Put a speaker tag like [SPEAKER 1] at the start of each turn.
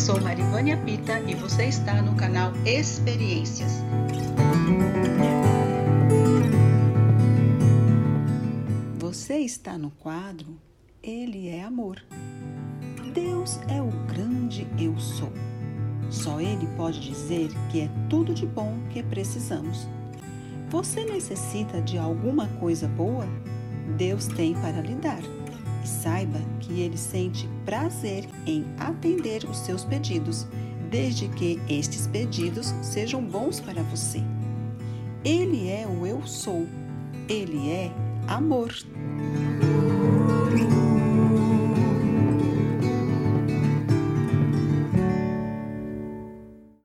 [SPEAKER 1] sou Marivânia Pita e você está no canal Experiências.
[SPEAKER 2] Você está no quadro Ele é Amor. Deus é o grande Eu Sou. Só Ele pode dizer que é tudo de bom que precisamos. Você necessita de alguma coisa boa? Deus tem para lhe dar. E saiba que Ele sente prazer em atender os seus pedidos, desde que estes pedidos sejam bons para você. Ele é o Eu Sou. Ele é amor.